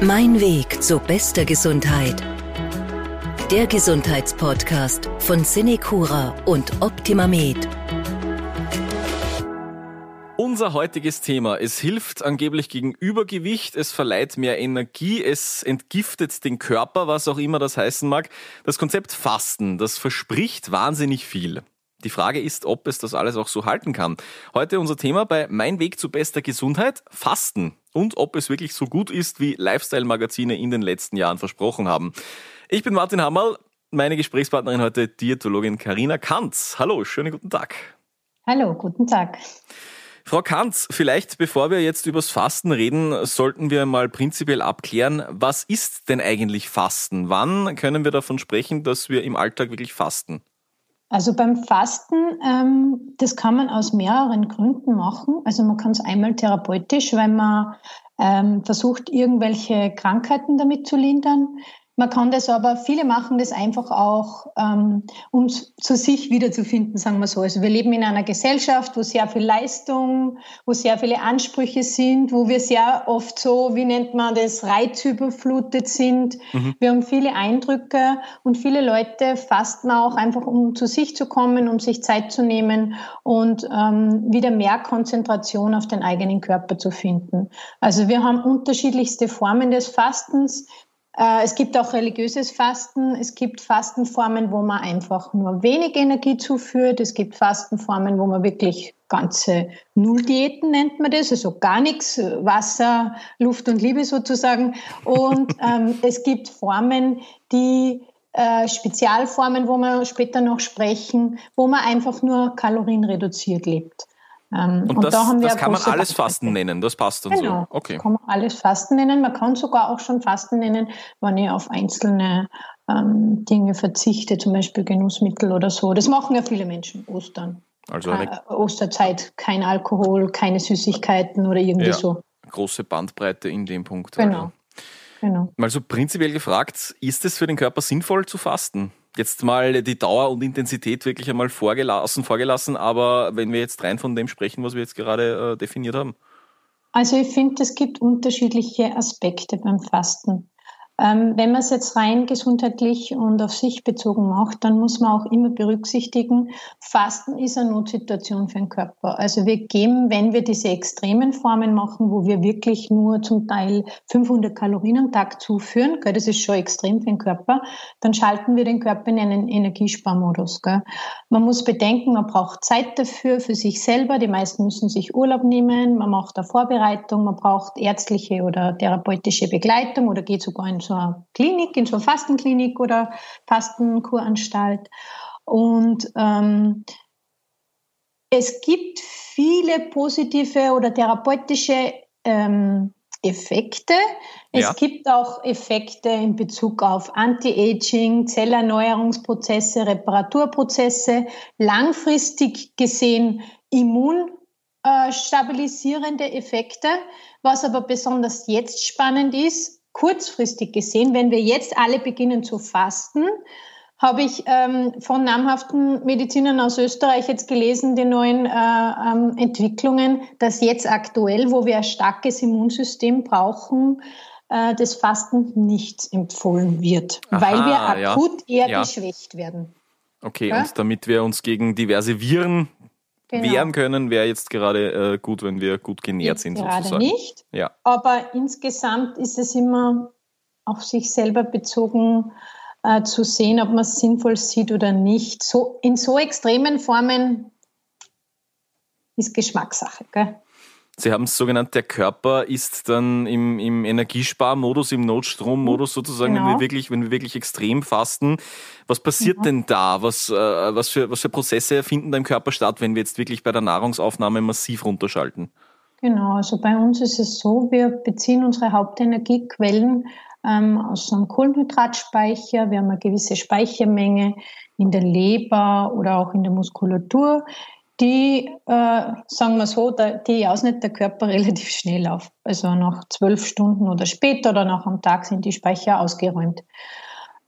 Mein Weg zu bester Gesundheit. Der Gesundheitspodcast von Cinecura und OptimaMed. Unser heutiges Thema. Es hilft angeblich gegen Übergewicht, es verleiht mehr Energie, es entgiftet den Körper, was auch immer das heißen mag. Das Konzept Fasten, das verspricht wahnsinnig viel. Die Frage ist, ob es das alles auch so halten kann. Heute unser Thema bei Mein Weg zu bester Gesundheit, Fasten. Und ob es wirklich so gut ist, wie Lifestyle-Magazine in den letzten Jahren versprochen haben. Ich bin Martin Hammerl, meine Gesprächspartnerin heute Diätologin Karina Kanz. Hallo, schönen guten Tag. Hallo, guten Tag. Frau Kanz, vielleicht bevor wir jetzt übers Fasten reden, sollten wir mal prinzipiell abklären, was ist denn eigentlich Fasten? Wann können wir davon sprechen, dass wir im Alltag wirklich fasten? Also beim Fasten, ähm, das kann man aus mehreren Gründen machen. Also man kann es einmal therapeutisch, weil man ähm, versucht, irgendwelche Krankheiten damit zu lindern. Man kann das aber, viele machen das einfach auch, ähm, um zu sich wiederzufinden, sagen wir so. Also wir leben in einer Gesellschaft, wo sehr viel Leistung, wo sehr viele Ansprüche sind, wo wir sehr oft so, wie nennt man das, reizüberflutet sind. Mhm. Wir haben viele Eindrücke und viele Leute fasten auch einfach, um zu sich zu kommen, um sich Zeit zu nehmen und ähm, wieder mehr Konzentration auf den eigenen Körper zu finden. Also wir haben unterschiedlichste Formen des Fastens. Äh, es gibt auch religiöses Fasten. Es gibt Fastenformen, wo man einfach nur wenig Energie zuführt. Es gibt Fastenformen, wo man wirklich ganze Nulldiäten nennt man das, also gar nichts, Wasser, Luft und Liebe sozusagen. Und ähm, es gibt Formen, die äh, Spezialformen, wo wir später noch sprechen, wo man einfach nur kalorienreduziert lebt. Ähm, und, und, das, da haben wir das kann man alles Fasten nennen, das passt dann genau, so. Okay. Kann man alles Fasten nennen. Man kann sogar auch schon Fasten nennen, wenn ich auf einzelne ähm, Dinge verzichte, zum Beispiel Genussmittel oder so. Das machen ja viele Menschen, Ostern. Also eine äh, Osterzeit, kein Alkohol, keine Süßigkeiten oder irgendwie ja, so. Große Bandbreite in dem Punkt. Genau. Also. genau. Mal so prinzipiell gefragt, ist es für den Körper sinnvoll zu fasten? Jetzt mal die Dauer und Intensität wirklich einmal vorgelassen, vorgelassen, aber wenn wir jetzt rein von dem sprechen, was wir jetzt gerade äh, definiert haben. Also ich finde, es gibt unterschiedliche Aspekte beim Fasten. Ähm, wenn man es jetzt rein gesundheitlich und auf sich bezogen macht, dann muss man auch immer berücksichtigen, Fasten ist eine Notsituation für den Körper. Also wir geben, wenn wir diese extremen Formen machen, wo wir wirklich nur zum Teil 500 Kalorien am Tag zuführen, gell, das ist schon extrem für den Körper, dann schalten wir den Körper in einen Energiesparmodus. Gell. Man muss bedenken, man braucht Zeit dafür, für sich selber. Die meisten müssen sich Urlaub nehmen, man macht eine Vorbereitung, man braucht ärztliche oder therapeutische Begleitung oder geht sogar in eine Klinik, in so eine Fastenklinik oder Fastenkuranstalt. Und ähm, es gibt viele positive oder therapeutische ähm, Effekte. Es ja. gibt auch Effekte in Bezug auf Anti-Aging, Zellerneuerungsprozesse, Reparaturprozesse, langfristig gesehen immunstabilisierende Effekte. Was aber besonders jetzt spannend ist, kurzfristig gesehen, wenn wir jetzt alle beginnen zu fasten, habe ich ähm, von namhaften Medizinern aus Österreich jetzt gelesen, die neuen äh, ähm, Entwicklungen, dass jetzt aktuell, wo wir ein starkes Immunsystem brauchen, äh, das Fasten nicht empfohlen wird, Aha, weil wir akut ja. eher ja. geschwächt werden. Okay, ja? und damit wir uns gegen diverse Viren genau. wehren können, wäre jetzt gerade äh, gut, wenn wir gut genährt sind. Gerade sozusagen. nicht. Ja. Aber insgesamt ist es immer auf sich selber bezogen äh, zu sehen, ob man es sinnvoll sieht oder nicht. So, in so extremen Formen ist Geschmackssache. Gell? Sie haben es so genannt, der Körper ist dann im, im Energiesparmodus, im Notstrommodus sozusagen, genau. wenn, wir genau. wirklich, wenn wir wirklich extrem fasten. Was passiert mhm. denn da? Was, äh, was, für, was für Prozesse finden da im Körper statt, wenn wir jetzt wirklich bei der Nahrungsaufnahme massiv runterschalten? Genau, also bei uns ist es so, wir beziehen unsere Hauptenergiequellen ähm, aus einem Kohlenhydratspeicher. Wir haben eine gewisse Speichermenge in der Leber oder auch in der Muskulatur die, äh, sagen wir so, die ausnimmt der Körper relativ schnell auf. Also nach zwölf Stunden oder später oder nach einem Tag sind die Speicher ausgeräumt.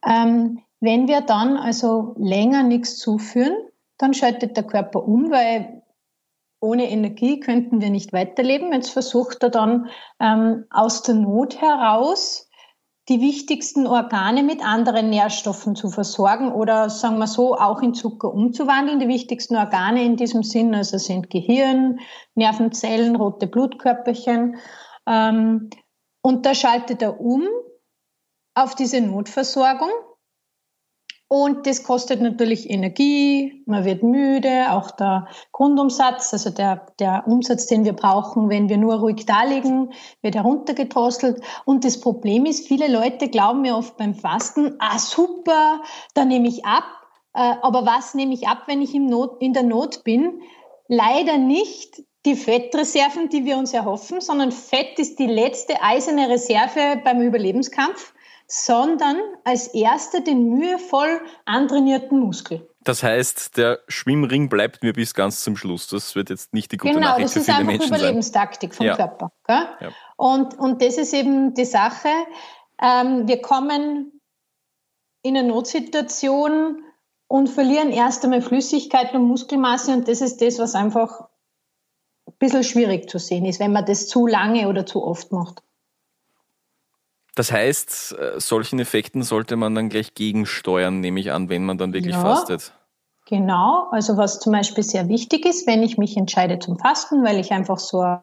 Ähm, wenn wir dann also länger nichts zuführen, dann schaltet der Körper um, weil ohne Energie könnten wir nicht weiterleben. Jetzt versucht er dann ähm, aus der Not heraus die wichtigsten Organe mit anderen Nährstoffen zu versorgen oder sagen wir so auch in Zucker umzuwandeln. Die wichtigsten Organe in diesem Sinn also sind Gehirn, Nervenzellen, rote Blutkörperchen. Ähm, und da schaltet er um auf diese Notversorgung und das kostet natürlich Energie, man wird müde, auch der Grundumsatz, also der, der Umsatz, den wir brauchen, wenn wir nur ruhig da liegen, wird heruntergedrosselt. Und das Problem ist, viele Leute glauben mir oft beim Fasten, ah super, da nehme ich ab. Äh, aber was nehme ich ab, wenn ich im Not, in der Not bin? Leider nicht die Fettreserven, die wir uns erhoffen, sondern Fett ist die letzte eiserne Reserve beim Überlebenskampf sondern als erster den mühevoll antrainierten Muskel. Das heißt, der Schwimmring bleibt mir bis ganz zum Schluss. Das wird jetzt nicht die gute genau, Nachricht für viele Menschen Genau, das ist einfach Überlebenstaktik vom ja. Körper. Ja. Und, und das ist eben die Sache. Ähm, wir kommen in eine Notsituation und verlieren erst einmal Flüssigkeit und Muskelmasse und das ist das, was einfach ein bisschen schwierig zu sehen ist, wenn man das zu lange oder zu oft macht. Das heißt, äh, solchen Effekten sollte man dann gleich gegensteuern, nehme ich an, wenn man dann wirklich ja, fastet. Genau, also was zum Beispiel sehr wichtig ist, wenn ich mich entscheide zum Fasten, weil ich einfach so eine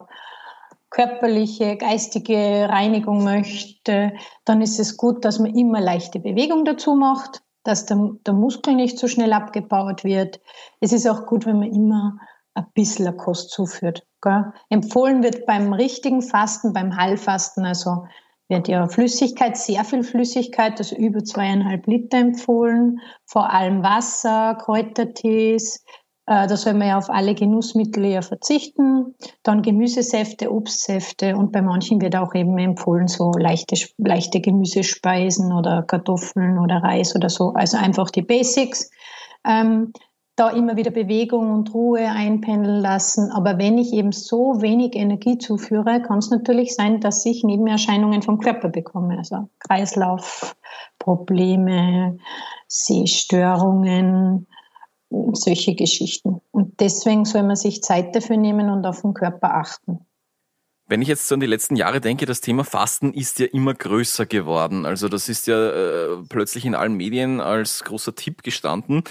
körperliche, geistige Reinigung möchte, dann ist es gut, dass man immer leichte Bewegung dazu macht, dass der, der Muskel nicht so schnell abgebaut wird. Es ist auch gut, wenn man immer ein bisschen Kost zuführt. Gell? Empfohlen wird beim richtigen Fasten, beim Heilfasten, also wird ja Flüssigkeit, sehr viel Flüssigkeit, also über zweieinhalb Liter empfohlen, vor allem Wasser, Kräutertees, äh, da soll man ja auf alle Genussmittel ja verzichten. Dann Gemüsesäfte, Obstsäfte und bei manchen wird auch eben empfohlen, so leichte, leichte Gemüsespeisen oder Kartoffeln oder Reis oder so. Also einfach die Basics. Ähm, da immer wieder Bewegung und Ruhe einpendeln lassen. Aber wenn ich eben so wenig Energie zuführe, kann es natürlich sein, dass ich Nebenerscheinungen vom Körper bekomme. Also Kreislaufprobleme, Sehstörungen, solche Geschichten. Und deswegen soll man sich Zeit dafür nehmen und auf den Körper achten. Wenn ich jetzt so an die letzten Jahre denke, das Thema Fasten ist ja immer größer geworden. Also das ist ja äh, plötzlich in allen Medien als großer Tipp gestanden.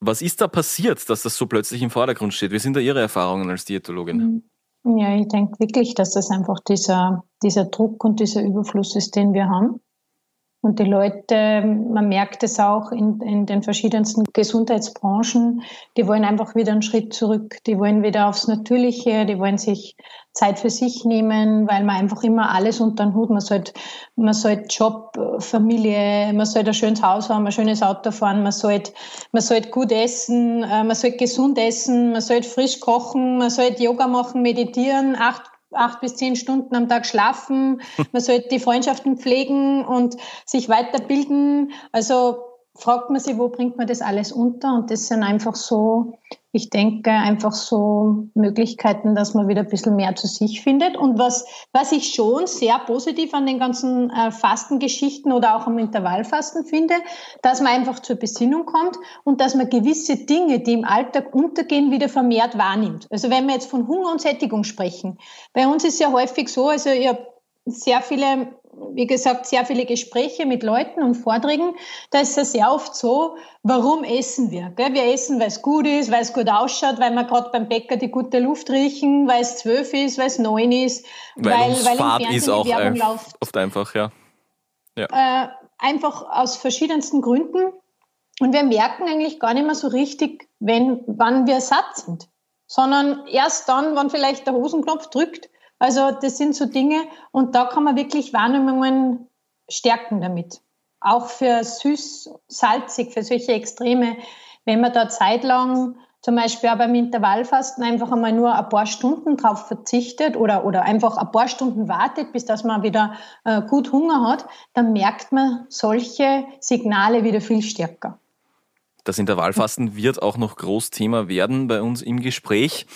Was ist da passiert, dass das so plötzlich im Vordergrund steht? Wie sind da Ihre Erfahrungen als Diätologin? Ja, ich denke wirklich, dass das einfach dieser, dieser Druck und dieser Überfluss ist, den wir haben. Und die Leute, man merkt es auch in, in den verschiedensten Gesundheitsbranchen, die wollen einfach wieder einen Schritt zurück. Die wollen wieder aufs Natürliche, die wollen sich Zeit für sich nehmen, weil man einfach immer alles unter den Hut, man sollte, man sollte Job, Familie, man sollte ein schönes Haus haben, ein schönes Auto fahren, man sollte, man sollte gut essen, äh, man sollte gesund essen, man sollte frisch kochen, man sollte Yoga machen, meditieren, acht acht bis zehn Stunden am Tag schlafen. Man sollte die Freundschaften pflegen und sich weiterbilden. Also fragt man sich, wo bringt man das alles unter? Und das sind einfach so, ich denke, einfach so Möglichkeiten, dass man wieder ein bisschen mehr zu sich findet. Und was, was ich schon sehr positiv an den ganzen äh, Fastengeschichten oder auch am Intervallfasten finde, dass man einfach zur Besinnung kommt und dass man gewisse Dinge, die im Alltag untergehen, wieder vermehrt wahrnimmt. Also wenn wir jetzt von Hunger und Sättigung sprechen, bei uns ist ja häufig so, also habe sehr viele wie gesagt, sehr viele Gespräche mit Leuten und Vorträgen. Da ist es sehr oft so, warum essen wir? Gell? Wir essen, weil es gut ist, weil es gut ausschaut, weil wir gerade beim Bäcker die gute Luft riechen, weil es zwölf ist, weil es neun ist, weil, weil, weil im Fernsehen ist auch die Werbung äh, läuft. Oft einfach, ja. ja. Äh, einfach aus verschiedensten Gründen. Und wir merken eigentlich gar nicht mehr so richtig, wenn, wann wir satt sind, sondern erst dann, wann vielleicht der Hosenknopf drückt also das sind so Dinge und da kann man wirklich Wahrnehmungen stärken damit. Auch für süß, salzig, für solche Extreme, wenn man da zeitlang zum Beispiel auch beim Intervallfasten einfach einmal nur ein paar Stunden drauf verzichtet oder, oder einfach ein paar Stunden wartet, bis dass man wieder äh, gut Hunger hat, dann merkt man solche Signale wieder viel stärker. Das Intervallfasten wird auch noch Großthema werden bei uns im Gespräch.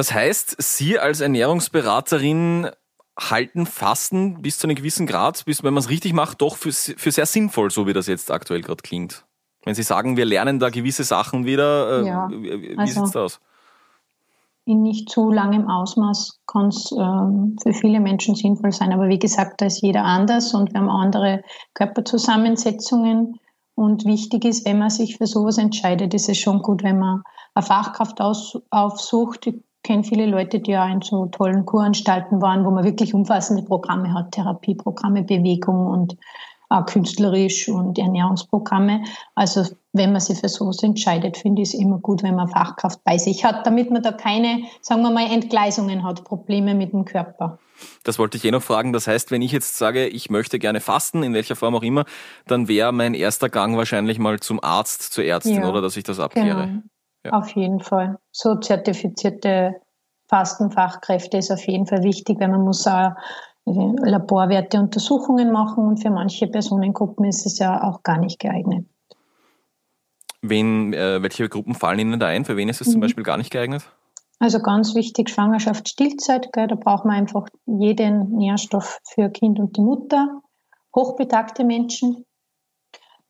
Das heißt, Sie als Ernährungsberaterin halten Fasten bis zu einem gewissen Grad, bis wenn man es richtig macht, doch für, für sehr sinnvoll, so wie das jetzt aktuell gerade klingt. Wenn Sie sagen, wir lernen da gewisse Sachen wieder, äh, ja, wie, also, sieht's da aus? in nicht zu langem Ausmaß kann es ähm, für viele Menschen sinnvoll sein. Aber wie gesagt, da ist jeder anders und wir haben andere Körperzusammensetzungen. Und wichtig ist, wenn man sich für sowas entscheidet, ist es schon gut, wenn man eine Fachkraft aufsucht. Ich kenne viele Leute, die ja in so tollen Kuranstalten waren, wo man wirklich umfassende Programme hat, Therapieprogramme, Bewegung und äh, künstlerisch und Ernährungsprogramme. Also wenn man sich für sowas entscheidet, finde ich es immer gut, wenn man Fachkraft bei sich hat, damit man da keine, sagen wir mal, Entgleisungen hat, Probleme mit dem Körper. Das wollte ich eh noch fragen. Das heißt, wenn ich jetzt sage, ich möchte gerne fasten, in welcher Form auch immer, dann wäre mein erster Gang wahrscheinlich mal zum Arzt, zur Ärztin, ja, oder dass ich das abkläre. Genau. Ja. Auf jeden Fall. So zertifizierte Fastenfachkräfte ist auf jeden Fall wichtig, weil man muss auch Laborwerte Untersuchungen machen und für manche Personengruppen ist es ja auch gar nicht geeignet. Wen, äh, welche Gruppen fallen Ihnen da ein? Für wen ist es mhm. zum Beispiel gar nicht geeignet? Also ganz wichtig, Schwangerschaft, Stillzeit, gell, da braucht man einfach jeden Nährstoff für Kind und die Mutter. Hochbetagte Menschen,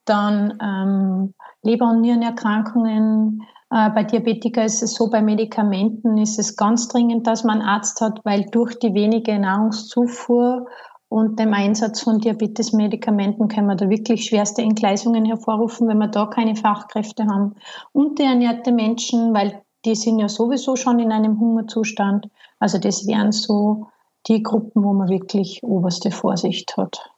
dann ähm, Leber- und Nierenerkrankungen, äh, bei Diabetika ist es so, bei Medikamenten ist es ganz dringend, dass man einen Arzt hat, weil durch die wenige Nahrungszufuhr und dem Einsatz von Diabetesmedikamenten können wir da wirklich schwerste Entgleisungen hervorrufen, wenn wir da keine Fachkräfte haben. Unterernährte Menschen, weil die sind ja sowieso schon in einem Hungerzustand. Also das wären so die Gruppen, wo man wirklich oberste Vorsicht hat.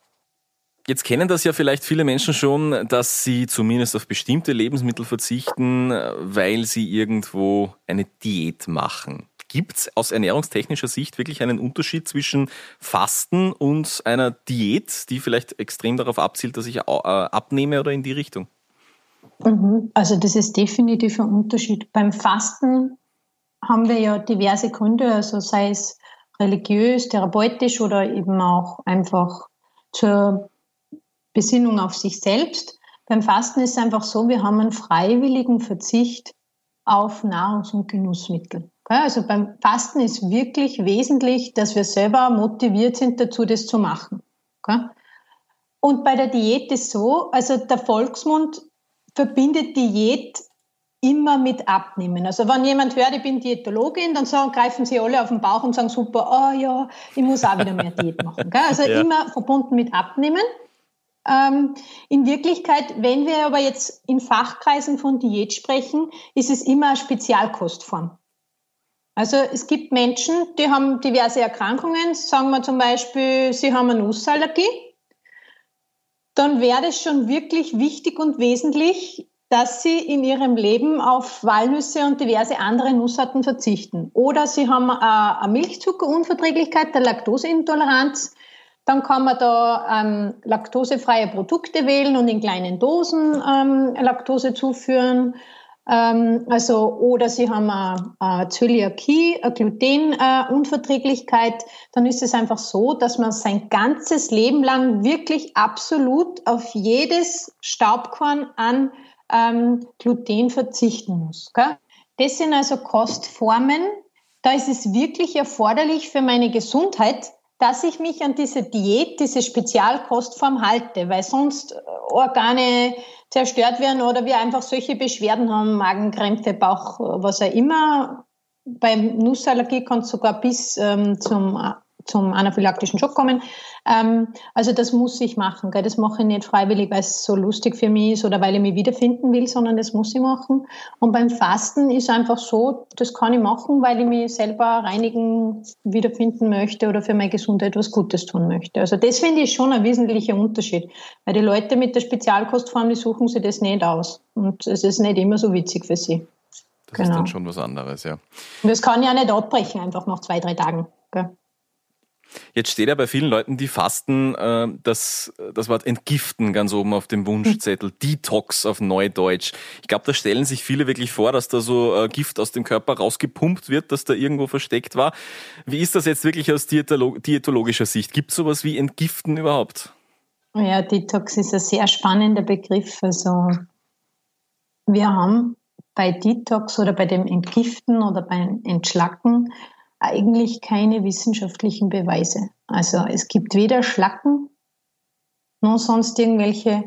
Jetzt kennen das ja vielleicht viele Menschen schon, dass sie zumindest auf bestimmte Lebensmittel verzichten, weil sie irgendwo eine Diät machen. Gibt es aus ernährungstechnischer Sicht wirklich einen Unterschied zwischen Fasten und einer Diät, die vielleicht extrem darauf abzielt, dass ich äh, abnehme oder in die Richtung? Mhm. Also das ist definitiv ein Unterschied. Beim Fasten haben wir ja diverse Gründe, also sei es religiös, therapeutisch oder eben auch einfach zur Besinnung auf sich selbst. Beim Fasten ist es einfach so, wir haben einen freiwilligen Verzicht auf Nahrungs- und Genussmittel. Also beim Fasten ist wirklich wesentlich, dass wir selber motiviert sind dazu, das zu machen. Und bei der Diät ist so, also der Volksmund verbindet Diät immer mit Abnehmen. Also wenn jemand hört, ich bin Diätologin, dann sagen, greifen sie alle auf den Bauch und sagen super, oh ja, ich muss auch wieder mehr Diät machen. Also ja. immer verbunden mit Abnehmen. Ähm, in Wirklichkeit, wenn wir aber jetzt in Fachkreisen von Diät sprechen, ist es immer eine Spezialkostform. Also es gibt Menschen, die haben diverse Erkrankungen, sagen wir zum Beispiel, sie haben eine Nussallergie, dann wäre es schon wirklich wichtig und wesentlich, dass sie in ihrem Leben auf Walnüsse und diverse andere Nussarten verzichten. Oder sie haben eine Milchzuckerunverträglichkeit, eine Laktoseintoleranz, dann kann man da ähm, laktosefreie Produkte wählen und in kleinen Dosen ähm, Laktose zuführen. Ähm, also, oder Sie haben eine, eine Zöliakie, eine Glutenunverträglichkeit. Äh, dann ist es einfach so, dass man sein ganzes Leben lang wirklich absolut auf jedes Staubkorn an ähm, Gluten verzichten muss. Gell? Das sind also Kostformen. Da ist es wirklich erforderlich für meine Gesundheit, dass ich mich an diese Diät, diese Spezialkostform halte, weil sonst äh, Organe zerstört werden oder wir einfach solche Beschwerden haben, Magenkrämpfe, Bauch, was auch immer. Beim Nussallergie kann es sogar bis ähm, zum zum anaphylaktischen Schock kommen. Ähm, also das muss ich machen. Gell? Das mache ich nicht freiwillig, weil es so lustig für mich ist oder weil ich mich wiederfinden will, sondern das muss ich machen. Und beim Fasten ist einfach so, das kann ich machen, weil ich mich selber reinigen, wiederfinden möchte oder für meine Gesundheit etwas Gutes tun möchte. Also das finde ich schon ein wesentlicher Unterschied. Weil die Leute mit der Spezialkostform, die suchen sich das nicht aus. Und es ist nicht immer so witzig für sie. Das genau. ist dann schon was anderes, ja. Und das kann ja nicht abbrechen, einfach nach zwei, drei Tagen. Gell? Jetzt steht ja bei vielen Leuten, die fasten, äh, das, das Wort entgiften ganz oben auf dem Wunschzettel, Detox auf Neudeutsch. Ich glaube, da stellen sich viele wirklich vor, dass da so äh, Gift aus dem Körper rausgepumpt wird, dass da irgendwo versteckt war. Wie ist das jetzt wirklich aus diätologischer Sicht? Gibt es sowas wie Entgiften überhaupt? Ja, Detox ist ein sehr spannender Begriff. Also wir haben bei Detox oder bei dem Entgiften oder beim Entschlacken eigentlich keine wissenschaftlichen Beweise. Also es gibt weder Schlacken noch sonst irgendwelche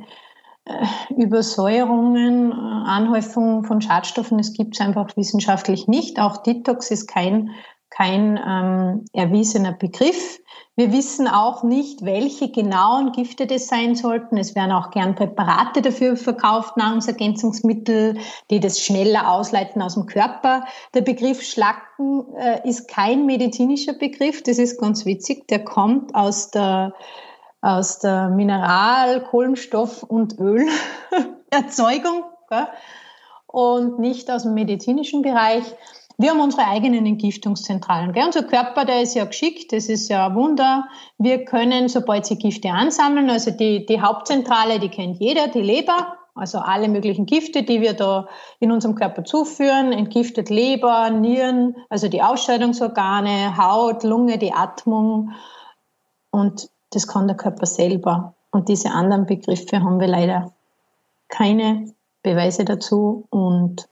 Übersäuerungen, Anhäufung von Schadstoffen, das gibt es einfach wissenschaftlich nicht. Auch Detox ist kein, kein ähm, erwiesener Begriff. Wir wissen auch nicht, welche genauen Gifte das sein sollten. Es werden auch gern Präparate dafür verkauft, Nahrungsergänzungsmittel, die das schneller ausleiten aus dem Körper. Der Begriff Schlacken äh, ist kein medizinischer Begriff. Das ist ganz witzig. Der kommt aus der, aus der Mineral-, Kohlenstoff- und Ölerzeugung und nicht aus dem medizinischen Bereich. Wir haben unsere eigenen Entgiftungszentralen. Gell? Unser Körper, der ist ja geschickt, das ist ja ein Wunder. Wir können, sobald sie Gifte ansammeln, also die, die Hauptzentrale, die kennt jeder, die Leber, also alle möglichen Gifte, die wir da in unserem Körper zuführen, entgiftet Leber, Nieren, also die Ausscheidungsorgane, Haut, Lunge, die Atmung. Und das kann der Körper selber. Und diese anderen Begriffe haben wir leider keine Beweise dazu und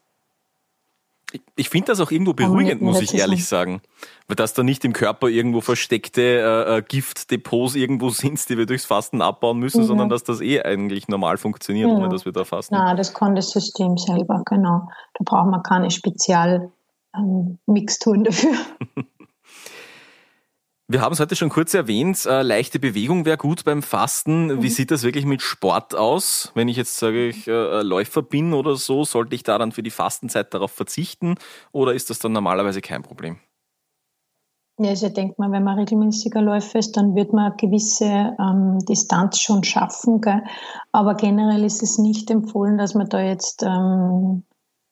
ich finde das auch irgendwo beruhigend, muss ich ehrlich sagen. Weil dass da nicht im Körper irgendwo versteckte äh, äh, Giftdepots irgendwo sind, die wir durchs Fasten abbauen müssen, mhm. sondern dass das eh eigentlich normal funktioniert, mhm. ohne dass wir da fasten. Na, das kann das System selber, genau. Da braucht man keine Spezialmixturen ähm, dafür. Wir haben es heute schon kurz erwähnt, äh, leichte Bewegung wäre gut beim Fasten. Mhm. Wie sieht das wirklich mit Sport aus? Wenn ich jetzt sage, ich äh, Läufer bin oder so, sollte ich da dann für die Fastenzeit darauf verzichten oder ist das dann normalerweise kein Problem? Ja, also ich denke mal, wenn man regelmäßiger Läufer ist, dann wird man eine gewisse ähm, Distanz schon schaffen. Gell? Aber generell ist es nicht empfohlen, dass man da jetzt ähm,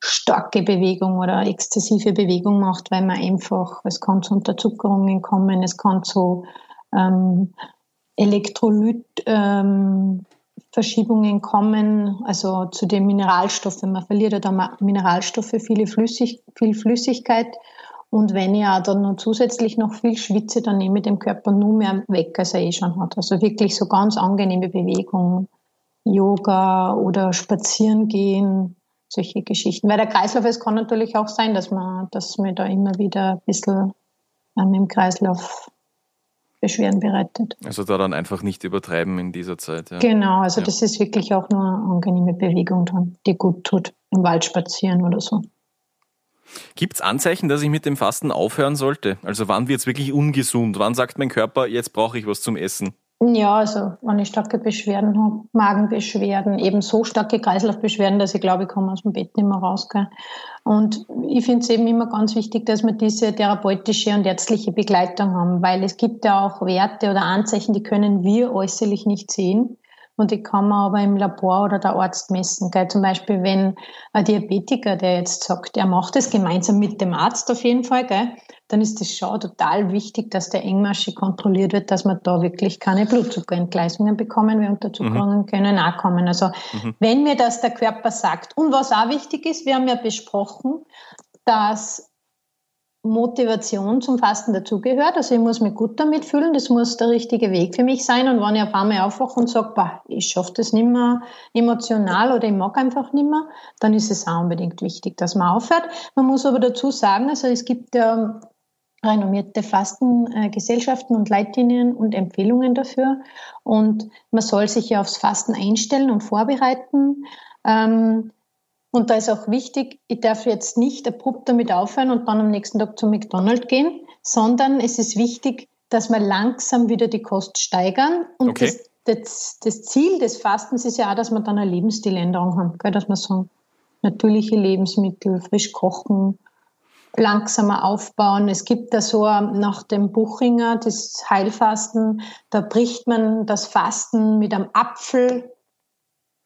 starke Bewegung oder exzessive Bewegung macht, weil man einfach, es kann zu Unterzuckerungen kommen, es kann zu ähm, Elektrolytverschiebungen ähm, kommen, also zu den Mineralstoffen. Man verliert ja da Mineralstoffe, viele Flüssig, viel Flüssigkeit. Und wenn ich auch dann noch zusätzlich noch viel schwitze, dann nehme ich dem Körper nur mehr weg, als er eh schon hat. Also wirklich so ganz angenehme Bewegung, Yoga oder spazieren gehen, solche Geschichten. Weil der Kreislauf, es kann natürlich auch sein, dass man, dass mir da immer wieder ein bisschen ähm, im Kreislauf Beschwerden bereitet. Also da dann einfach nicht übertreiben in dieser Zeit. Ja. Genau, also ja. das ist wirklich auch nur eine angenehme Bewegung dann, die gut tut, im Wald spazieren oder so. Gibt es Anzeichen, dass ich mit dem Fasten aufhören sollte? Also wann wird es wirklich ungesund? Wann sagt mein Körper, jetzt brauche ich was zum Essen? Ja, also wenn ich starke Beschwerden habe, Magenbeschwerden, eben so starke Kreislaufbeschwerden, dass ich glaube, ich komme aus dem Bett nicht mehr raus. Gell. Und ich finde es eben immer ganz wichtig, dass wir diese therapeutische und ärztliche Begleitung haben, weil es gibt ja auch Werte oder Anzeichen, die können wir äußerlich nicht sehen. Und die kann man aber im Labor oder der Arzt messen. Gell? Zum Beispiel, wenn ein Diabetiker, der jetzt sagt, er macht es gemeinsam mit dem Arzt auf jeden Fall, gell? dann ist es schon total wichtig, dass der engmaschig kontrolliert wird, dass man da wirklich keine Blutzuckerentgleisungen bekommen, weil Unterzuckerungen mhm. können auch kommen. Also mhm. wenn mir das der Körper sagt. Und was auch wichtig ist, wir haben ja besprochen, dass Motivation zum Fasten dazugehört. Also ich muss mich gut damit fühlen, das muss der richtige Weg für mich sein. Und wenn ich auf einmal aufwache und sage, bah, ich schaffe das nicht mehr emotional oder ich mag einfach nicht mehr, dann ist es auch unbedingt wichtig, dass man aufhört. Man muss aber dazu sagen, also es gibt ja renommierte Fastengesellschaften und Leitlinien und Empfehlungen dafür. Und man soll sich ja aufs Fasten einstellen und vorbereiten. Ähm, und da ist auch wichtig, ich darf jetzt nicht abrupt damit aufhören und dann am nächsten Tag zum McDonald's gehen, sondern es ist wichtig, dass wir langsam wieder die Kost steigern. Und okay. das, das, das, Ziel des Fastens ist ja auch, dass wir dann eine Lebensstiländerung haben, gell? dass wir so natürliche Lebensmittel, frisch kochen, langsamer aufbauen. Es gibt da so nach dem Buchinger das Heilfasten, da bricht man das Fasten mit einem Apfel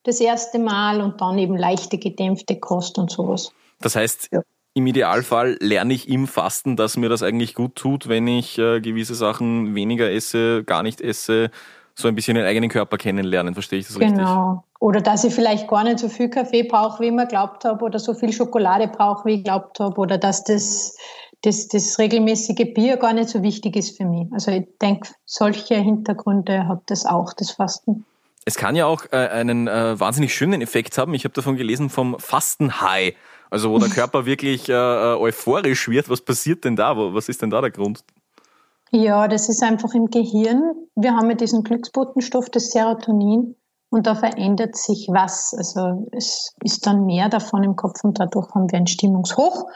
das erste Mal und dann eben leichte gedämpfte Kost und sowas. Das heißt, ja. im Idealfall lerne ich im Fasten, dass mir das eigentlich gut tut, wenn ich äh, gewisse Sachen weniger esse, gar nicht esse, so ein bisschen den eigenen Körper kennenlernen. Verstehe ich das genau. richtig? Genau. Oder dass ich vielleicht gar nicht so viel Kaffee brauche, wie ich mir glaubt habe, oder so viel Schokolade brauche, wie ich glaubt habe, oder dass das, das, das regelmäßige Bier gar nicht so wichtig ist für mich. Also ich denke, solche Hintergründe hat das auch, das Fasten. Es kann ja auch äh, einen äh, wahnsinnig schönen Effekt haben. Ich habe davon gelesen vom Fastenhigh. Also wo der Körper wirklich äh, äh, euphorisch wird. Was passiert denn da? Was ist denn da der Grund? Ja, das ist einfach im Gehirn. Wir haben ja diesen Glücksbotenstoff, das Serotonin. und da verändert sich was. Also es ist dann mehr davon im Kopf und dadurch haben wir ein Stimmungshoch.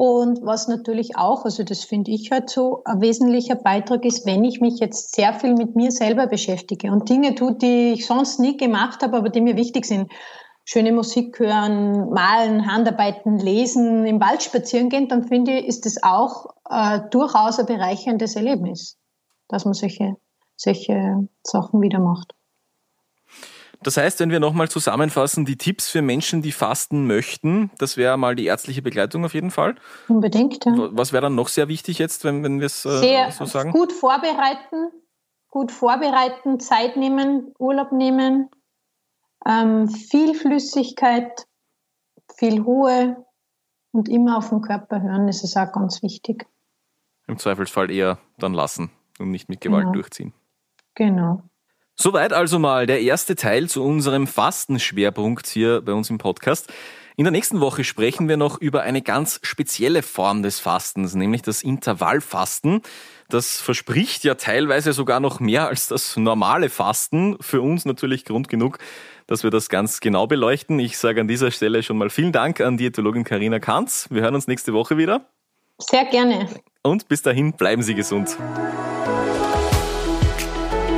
Und was natürlich auch, also das finde ich halt so, ein wesentlicher Beitrag ist, wenn ich mich jetzt sehr viel mit mir selber beschäftige und Dinge tue, die ich sonst nie gemacht habe, aber die mir wichtig sind. Schöne Musik hören, malen, Handarbeiten, lesen, im Wald spazieren gehen, dann finde ich, ist das auch äh, durchaus ein bereicherndes Erlebnis, dass man solche, solche Sachen wieder macht. Das heißt, wenn wir nochmal zusammenfassen, die Tipps für Menschen, die fasten möchten, das wäre mal die ärztliche Begleitung auf jeden Fall. Unbedingt, ja. Was wäre dann noch sehr wichtig jetzt, wenn, wenn wir es äh, so sagen? Gut vorbereiten, gut vorbereiten, Zeit nehmen, Urlaub nehmen, ähm, viel Flüssigkeit, viel Ruhe und immer auf den Körper hören, das ist auch ganz wichtig. Im Zweifelsfall eher dann lassen und nicht mit Gewalt genau. durchziehen. Genau. Soweit also mal der erste Teil zu unserem Fastenschwerpunkt hier bei uns im Podcast. In der nächsten Woche sprechen wir noch über eine ganz spezielle Form des Fastens, nämlich das Intervallfasten. Das verspricht ja teilweise sogar noch mehr als das normale Fasten. Für uns natürlich Grund genug, dass wir das ganz genau beleuchten. Ich sage an dieser Stelle schon mal vielen Dank an Diätologin Karina Kanz. Wir hören uns nächste Woche wieder. Sehr gerne. Und bis dahin bleiben Sie gesund.